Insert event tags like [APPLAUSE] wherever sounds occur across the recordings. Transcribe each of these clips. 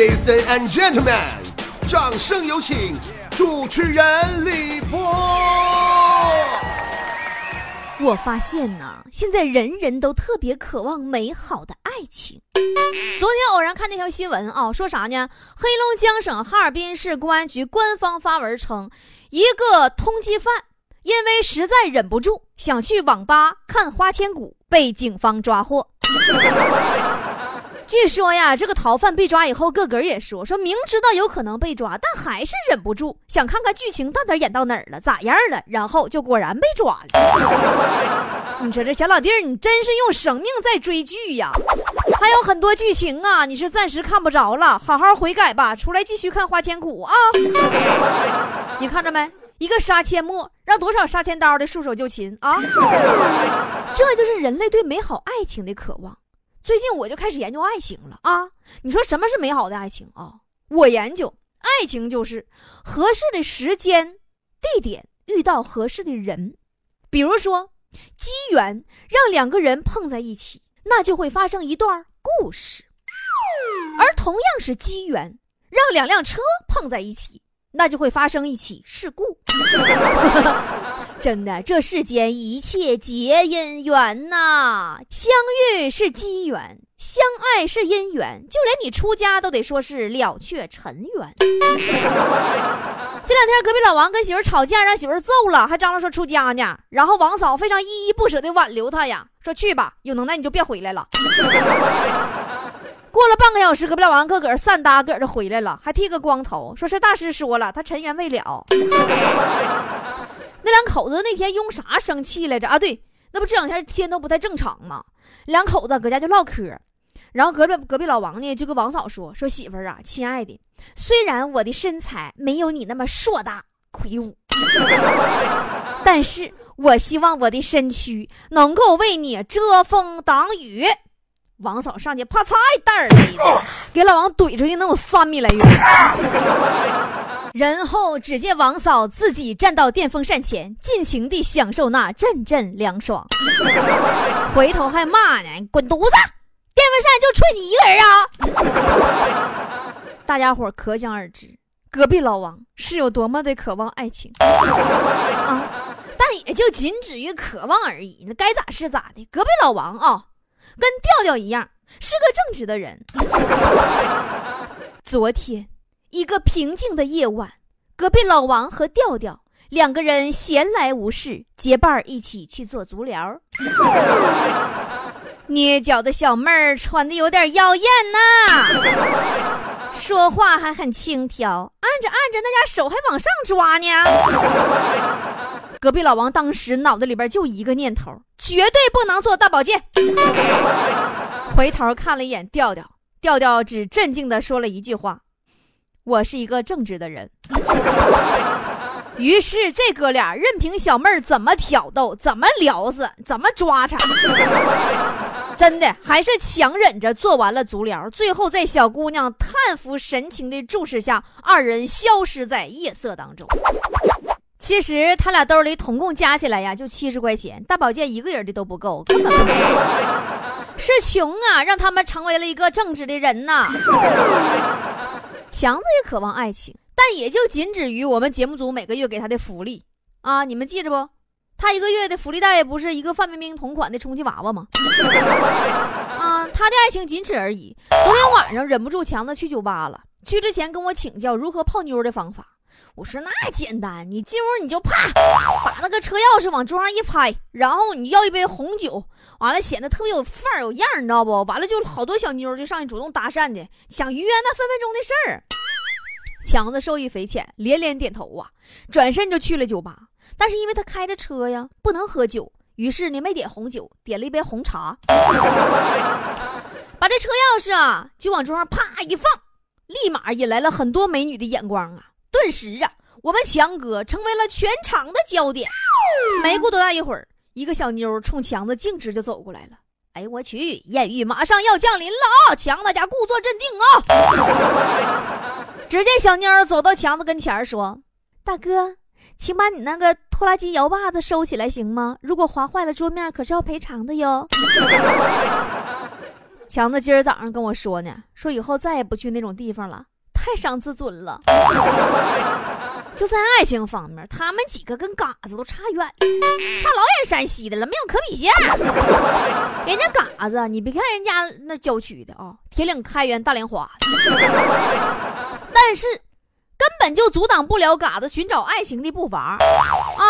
Ladies and gentlemen，掌声有请主持人李波。我发现呢，现在人人都特别渴望美好的爱情。昨天偶然看那条新闻啊，说啥呢？黑龙江省哈尔滨市公安局官方发文称，一个通缉犯因为实在忍不住想去网吧看花千骨，被警方抓获。据说呀，这个逃犯被抓以后，个个也说说明知道有可能被抓，但还是忍不住想看看剧情到底演到哪儿了，咋样了，然后就果然被抓了。[LAUGHS] 你说这小老弟儿，你真是用生命在追剧呀！还有很多剧情啊，你是暂时看不着了，好好悔改吧，出来继续看《花千骨》啊！[LAUGHS] 你看着没？一个杀阡陌，让多少杀千刀的束手就擒啊！[LAUGHS] 这就是人类对美好爱情的渴望。最近我就开始研究爱情了啊！你说什么是美好的爱情啊？我研究爱情就是合适的时间、地点遇到合适的人，比如说机缘让两个人碰在一起，那就会发生一段故事；而同样是机缘让两辆车碰在一起，那就会发生一起事故。[LAUGHS] 真的，这世间一切皆因缘呐！相遇是机缘，相爱是姻缘，就连你出家都得说是了却尘缘。[LAUGHS] 这两天隔壁老王跟媳妇吵架，让媳妇揍了，还张罗说出家呢。然后王嫂非常依依不舍地挽留他呀，说去吧，有能耐你就别回来了。[LAUGHS] 过了半个小时，隔壁老王个个散搭个的回来了，还剃个光头，说是大师说了，他尘缘未了。那两口子那天用啥生气来着啊？对，那不这两天天都不太正常吗？两口子搁家就唠嗑，然后隔壁隔壁老王呢就跟王嫂说：“说媳妇儿啊，亲爱的，虽然我的身材没有你那么硕大魁梧，[LAUGHS] 但是我希望我的身躯能够为你遮风挡雨。”王嫂上去啪嚓一袋儿，给老王怼出去能有三米来远。然后，只见王嫂自己站到电风扇前，尽情地享受那阵阵凉爽。[LAUGHS] 回头还骂呢：“滚犊子！电风扇就吹你一个人啊！” [LAUGHS] 大家伙可想而知，隔壁老王是有多么的渴望爱情 [LAUGHS] 啊！但也就仅止于渴望而已。那该咋是咋的。隔壁老王啊，跟调调一样，是个正直的人。昨天。一个平静的夜晚，隔壁老王和调调两个人闲来无事，结伴一起去做足疗。[LAUGHS] 捏脚的小妹儿穿的有点妖艳呐，说话还很轻佻，按着按着那家手还往上抓呢。隔壁老王当时脑子里边就一个念头：绝对不能做大保健。回头看了一眼调调，调调只镇静的说了一句话。我是一个正直的人，于是这哥俩任凭小妹儿怎么挑逗、怎么撩死、怎么抓扯，真的还是强忍着做完了足疗。最后在小姑娘叹服神情的注视下，二人消失在夜色当中。其实他俩兜里统共加起来呀，就七十块钱，大保健一个人的都不够，根本不够。是穷啊，让他们成为了一个正直的人呐。强子也渴望爱情，但也就仅止于我们节目组每个月给他的福利啊！你们记着不？他一个月的福利袋不是一个范冰冰同款的充气娃娃吗？[LAUGHS] 啊，他的爱情仅此而已。昨天晚上忍不住，强子去酒吧了。去之前跟我请教如何泡妞的方法。我说那简单，你进屋你就啪把那个车钥匙往桌上一拍，然后你要一杯红酒，完了显得特别有范儿有样儿，你知道不？完了就好多小妞就上去主动搭讪的，想约那分分钟的事儿。强子受益匪浅，连连点头啊，转身就去了酒吧。但是因为他开着车呀，不能喝酒，于是呢没点红酒，点了一杯红茶，把这车钥匙啊就往桌上啪一放，立马引来了很多美女的眼光啊。顿时啊，我们强哥成为了全场的焦点。没过多大一会儿，一个小妞冲强子径直就走过来了。哎呦我去，艳遇马上要降临了啊！强大家故作镇定啊！[LAUGHS] 只见小妞走到强子跟前说：“大哥，请把你那个拖拉机摇把子收起来行吗？如果划坏了桌面，可是要赔偿的哟。[LAUGHS] ”强子今儿早上跟我说呢，说以后再也不去那种地方了，太伤自尊了。就在爱情方面，他们几个跟嘎子都差远，差老远山西的了，没有可比性。人家嘎子，你别看人家那郊区的啊，铁岭、开元、大莲花，但是根本就阻挡不了嘎子寻找爱情的步伐啊。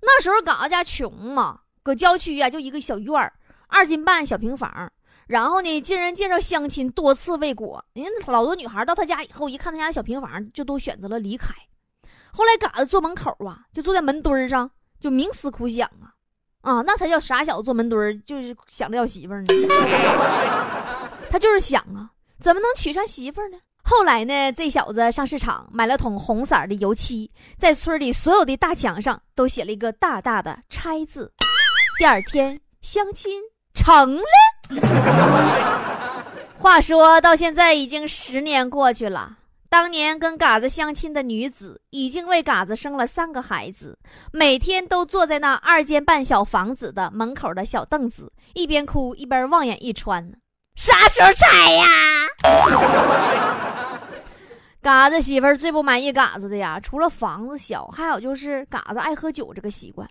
那时候嘎子家穷嘛，搁郊区啊，就一个小院儿，二斤半小平房。然后呢，经人介绍相亲多次未果，人家老多女孩到他家以后，一看他家小平房，就都选择了离开。后来，嘎子坐门口啊，就坐在门墩上，就冥思苦想啊，啊，那才叫傻小子坐门墩就是想着要媳妇呢。[LAUGHS] 他就是想啊，怎么能娶上媳妇呢？后来呢，这小子上市场买了桶红色的油漆，在村里所有的大墙上都写了一个大大的“拆”字。第二天，相亲成了。[LAUGHS] 话说到现在，已经十年过去了。当年跟嘎子相亲的女子，已经为嘎子生了三个孩子，每天都坐在那二间半小房子的门口的小凳子，一边哭一边望眼欲穿呢。啥时候拆呀？[LAUGHS] 嘎子媳妇儿最不满意嘎子的呀，除了房子小，还有就是嘎子爱喝酒这个习惯。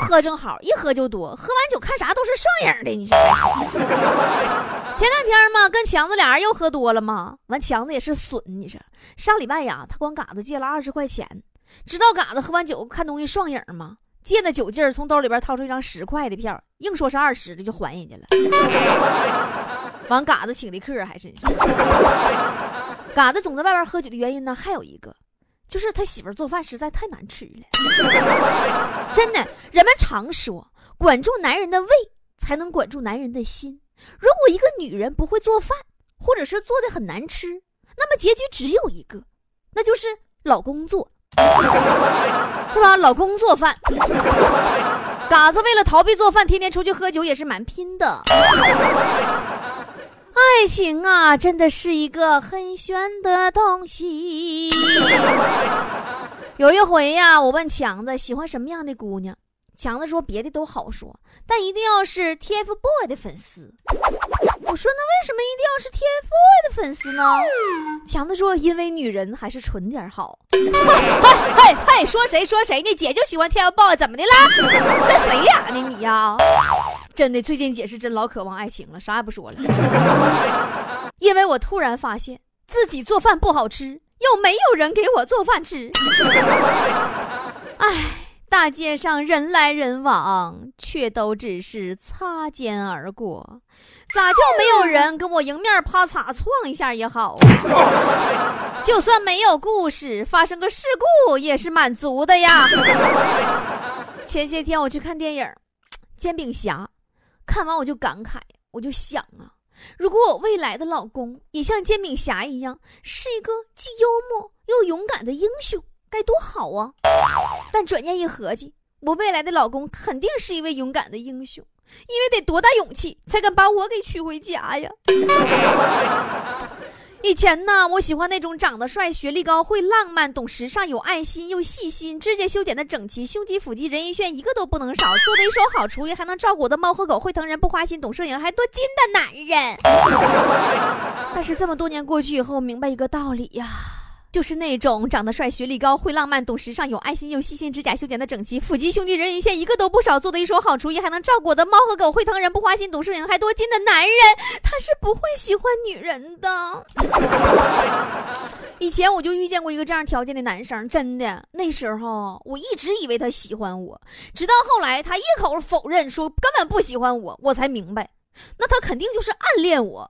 不喝正好，一喝就多。喝完酒看啥都是双影的，你说？[LAUGHS] 前两天嘛，跟强子俩人又喝多了嘛。完，强子也是损，你说上礼拜呀，他管嘎子借了二十块钱，知道嘎子喝完酒看东西双影吗？借那酒劲儿，从兜里边掏出一张十块的票，硬说是二十的就还人家了。[LAUGHS] 完，嘎子请的客还是。[LAUGHS] 嘎子总在外边喝酒的原因呢，还有一个。就是他媳妇做饭实在太难吃了，[LAUGHS] 真的。人们常说，管住男人的胃，才能管住男人的心。如果一个女人不会做饭，或者是做的很难吃，那么结局只有一个，那就是老公做，[LAUGHS] 是吧？老公做饭。[LAUGHS] 嘎子为了逃避做饭，天天出去喝酒，也是蛮拼的。爱情啊，真的是一个很玄的东西。[LAUGHS] 有一回呀，我问强子喜欢什么样的姑娘，强子说别的都好说，但一定要是 TFBOY 的粉丝。我说那为什么一定要是 TFBOY 的粉丝呢？强子说因为女人还是纯点好。嘿嘿嘿，说谁说谁呢？姐就喜欢 TFBOY，怎么的了？跟谁俩呢你呀？真的，最近姐是真老渴望爱情了，啥也不说了。[LAUGHS] 因为我突然发现自己做饭不好吃，又没有人给我做饭吃。[LAUGHS] 哎，大街上人来人往，却都只是擦肩而过，咋就没有人跟我迎面啪嚓撞一下也好？[LAUGHS] 就算没有故事，发生个事故也是满足的呀。前些天我去看电影《煎饼侠》。看完我就感慨，我就想啊，如果我未来的老公也像煎饼侠一样，是一个既幽默又勇敢的英雄，该多好啊！但转念一合计，我未来的老公肯定是一位勇敢的英雄，因为得多大勇气才敢把我给娶回家呀？以前呢，我喜欢那种长得帅、学历高、会浪漫、懂时尚、有爱心又细心、指甲修剪的整齐、胸肌腹肌人鱼线一个都不能少、做的一手好厨艺还能照顾我的猫和狗、会疼人不花心、懂摄影还多金的男人。[LAUGHS] 但是这么多年过去以后，明白一个道理呀。就是那种长得帅、学历高、会浪漫、懂时尚、有爱心又细心、指甲修剪的整齐、腹肌、胸肌、人鱼线一个都不少、做的一手好厨艺还能照顾我的猫和狗、会疼人不花心、懂摄影还多金的男人，他是不会喜欢女人的。[LAUGHS] 以前我就遇见过一个这样条件的男生，真的，那时候我一直以为他喜欢我，直到后来他一口否认说根本不喜欢我，我才明白，那他肯定就是暗恋我。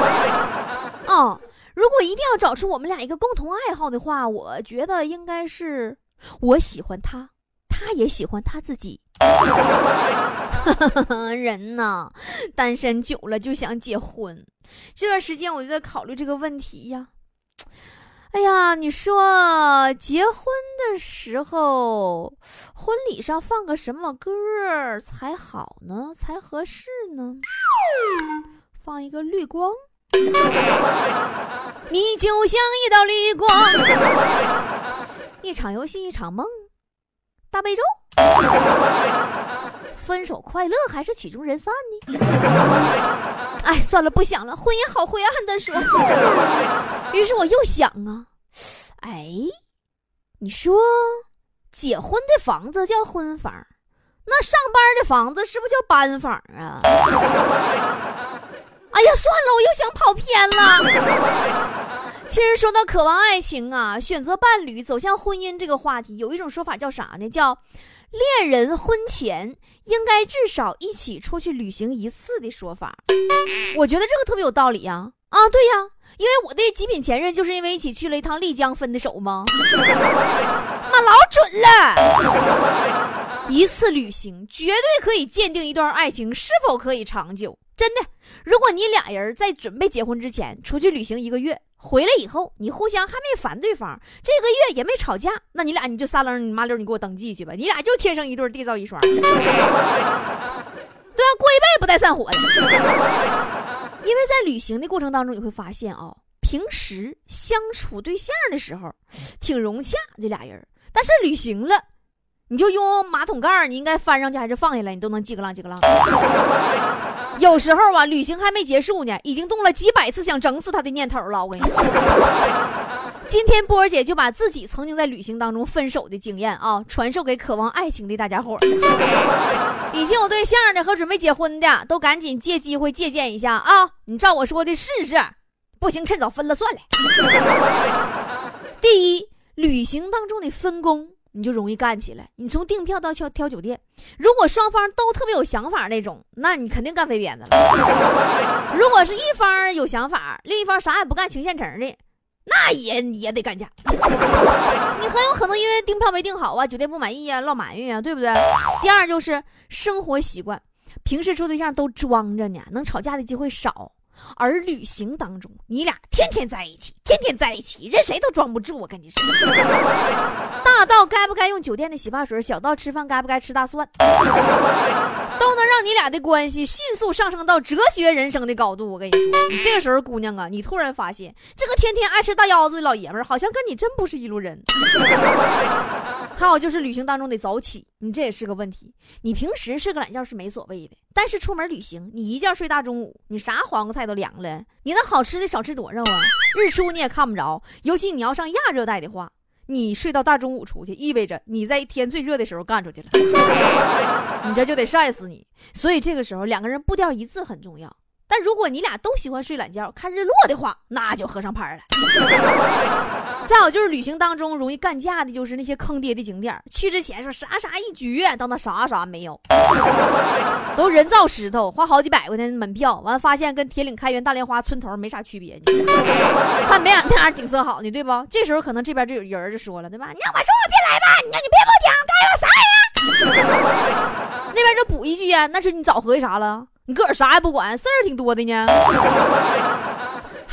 [LAUGHS] 哦。如果一定要找出我们俩一个共同爱好的话，我觉得应该是我喜欢他，他也喜欢他自己。[LAUGHS] 人呐，单身久了就想结婚。这段时间我就在考虑这个问题呀。哎呀，你说结婚的时候，婚礼上放个什么歌才好呢？才合适呢？放一个绿光。[LAUGHS] 你就像一道绿光，一场游戏一场梦，大悲咒，[LAUGHS] 分手快乐还是曲终人散呢？[LAUGHS] 哎，算了，不想了，婚姻好灰暗的说。于是我又想啊，哎，你说结婚的房子叫婚房，那上班的房子是不是叫班房啊？哎呀，算了，我又想跑偏了。其实说到渴望爱情啊，选择伴侣走向婚姻这个话题，有一种说法叫啥呢？叫恋人婚前应该至少一起出去旅行一次的说法。我觉得这个特别有道理呀！啊，对呀，因为我的极品前任就是因为一起去了一趟丽江分的手吗？妈，老准了！一次旅行绝对可以鉴定一段爱情是否可以长久。真的，如果你俩人在准备结婚之前出去旅行一个月。回来以后，你互相还没烦对方，这个月也没吵架，那你俩你就撒楞，你麻溜，你给我登记去吧，你俩就天生一对，缔造一双，[LAUGHS] 对啊，过一辈子不带散伙的。[LAUGHS] 因为在旅行的过程当中，你会发现啊，平时相处对象的时候挺融洽，这俩人，但是旅行了。你就用马桶盖你应该翻上去还是放下来，你都能叽个浪叽个浪。[LAUGHS] 有时候啊，旅行还没结束呢，已经动了几百次想整死他的念头了。我跟你说，今天波儿姐就把自己曾经在旅行当中分手的经验啊，传授给渴望爱情的大家伙儿。已经有对象的和准备结婚的，都赶紧借机会借鉴一下啊！你照我说的试试，不行趁早分了算了。第一，旅行当中的分工。你就容易干起来。你从订票到挑挑酒店，如果双方都特别有想法那种，那你肯定干飞鞭子了。[LAUGHS] 如果是一方有想法，另一方啥也不干，情现成的，那也也得干架。[LAUGHS] 你很有可能因为订票没订好啊，酒店不满意啊，闹埋怨啊，对不对？第二就是生活习惯，平时处对象都装着呢，能吵架的机会少。而旅行当中，你俩天天在一起，天天在一起，任谁都装不住。我跟你说，[LAUGHS] 大到该不该用酒店的洗发水，小到吃饭该不该吃大蒜，都能让你俩的关系迅速上升到哲学人生的高度。我跟你说，你这个时候，姑娘啊，你突然发现，这个天天爱吃大腰子的老爷们儿，好像跟你真不是一路人。还有就是旅行当中得早起，你这也是个问题。你平时睡个懒觉是没所谓的，但是出门旅行，你一觉睡大中午，你啥黄瓜菜都凉了。你那好吃的少吃多少啊？日出你也看不着，尤其你要上亚热带的话，你睡到大中午出去，意味着你在天最热的时候干出去了，你这就得晒死你。所以这个时候两个人步调一致很重要。但如果你俩都喜欢睡懒觉、看日落的话，那就合上拍了。[LAUGHS] 再有就是旅行当中容易干架的，就是那些坑爹的景点。去之前说啥啥一绝，到那啥啥没有，[LAUGHS] 都人造石头，花好几百块钱门票，完发现跟铁岭开元大莲花村头没啥区别。看没俺那样景色好呢，对不？这时候可能这边就有人就说了，对吧？你让我说我别来吧，你让你别给我听，该我啥呀？[LAUGHS] 那边就补一句呀，那是你早合计啥了？你个儿啥也不管，事儿挺多的呢。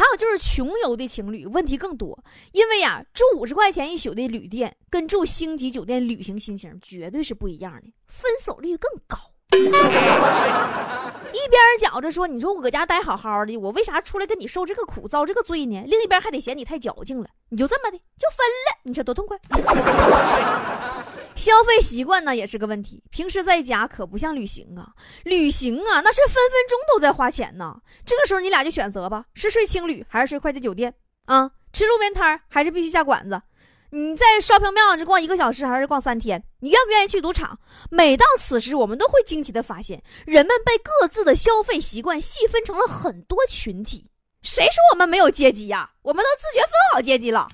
还有就是穷游的情侣问题更多，因为呀，住五十块钱一宿的旅店跟住星级酒店旅行心情绝对是不一样的，分手率更高。[LAUGHS] 一边觉着说，你说我搁家待好好的，我为啥出来跟你受这个苦、遭这个罪呢？另一边还得嫌你太矫情了，你就这么的就分了，你说多痛快。消费习惯呢也是个问题，平时在家可不像旅行啊，旅行啊那是分分钟都在花钱呢。这个时候你俩就选择吧，是睡青旅还是睡快捷酒店啊？吃路边摊还是必须下馆子？你在 shopping mall 只逛一个小时还是逛三天？你愿不愿意去赌场？每到此时，我们都会惊奇的发现，人们被各自的消费习惯细分成了很多群体。谁说我们没有阶级呀？我们都自觉分好阶级了。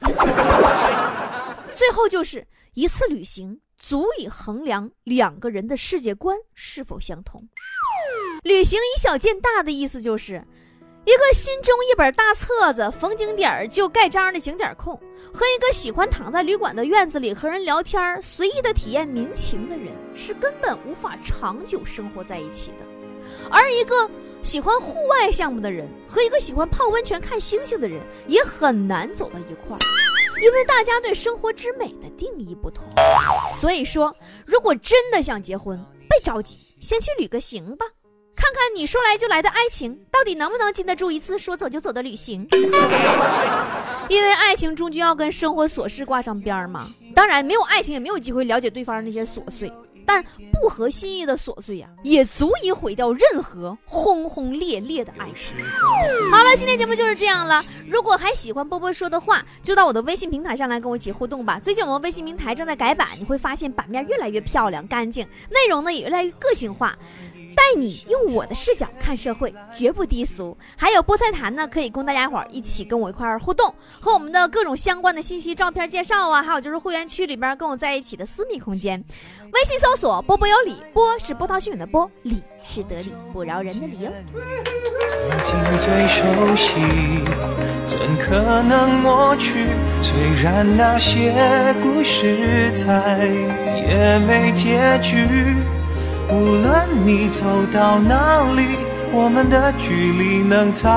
最后就是一次旅行。足以衡量两个人的世界观是否相同。旅行以小见大的意思就是，一个心中一本大册子，逢景点就盖章的景点控，和一个喜欢躺在旅馆的院子里和人聊天、随意的体验民情的人，是根本无法长久生活在一起的。而一个喜欢户外项目的人和一个喜欢泡温泉看星星的人，也很难走到一块儿。因为大家对生活之美的定义不同，所以说，如果真的想结婚，别着急，先去旅个行吧，看看你说来就来的爱情到底能不能经得住一次说走就走的旅行。因为爱情终究要跟生活琐事挂上边儿嘛。当然，没有爱情也没有机会了解对方那些琐碎。但不合心意的琐碎呀，也足以毁掉任何轰轰烈烈的爱情。好了，今天节目就是这样了。如果还喜欢波波说的话，就到我的微信平台上来跟我一起互动吧。最近我们微信平台正在改版，你会发现版面越来越漂亮、干净，内容呢也越来越个性化。带你用我的视角看社会，绝不低俗。还有菠菜坛呢，可以供大家伙儿一起跟我一块儿互动，和我们的各种相关的信息、照片介绍啊，还有就是会员区里边跟我在一起的私密空间。微信搜索“波波有理”，波是波涛汹涌的波，理是得理不饶人的理哦。曾经最熟悉，怎可能抹去？虽然那些故事再也没结局。无论你走到哪里，我们的距离能再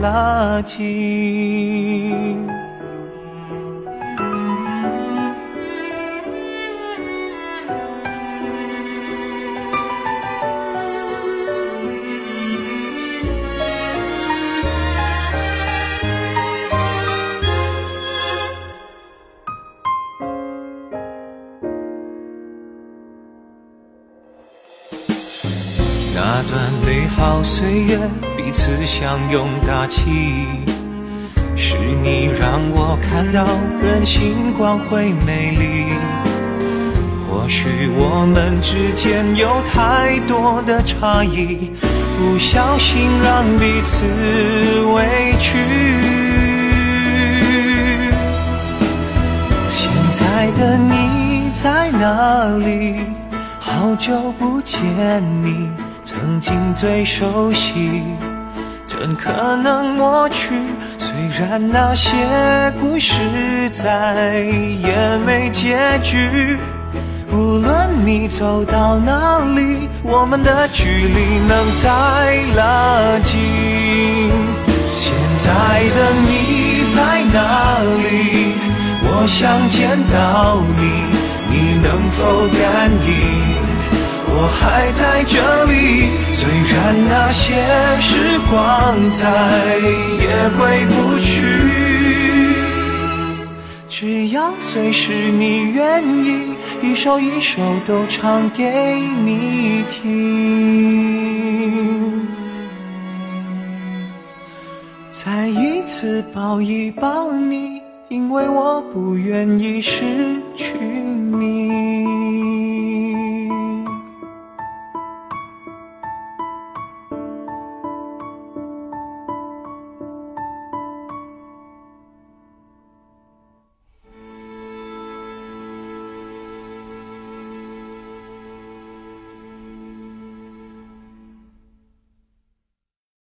拉近。岁月，彼此相拥大气，是你让我看到人性光辉美丽。或许我们之间有太多的差异，不小心让彼此委屈。现在的你在哪里？好久不见你。曾经最熟悉，怎可能抹去？虽然那些故事再也没结局，无论你走到哪里，我们的距离能再拉近。现在的你在哪里？我想见到你，你能否感应？我还在这里，虽然那些时光再也回不去，只要随时你愿意，一首一首都唱给你听，再一次抱一抱你，因为我不愿意失去你。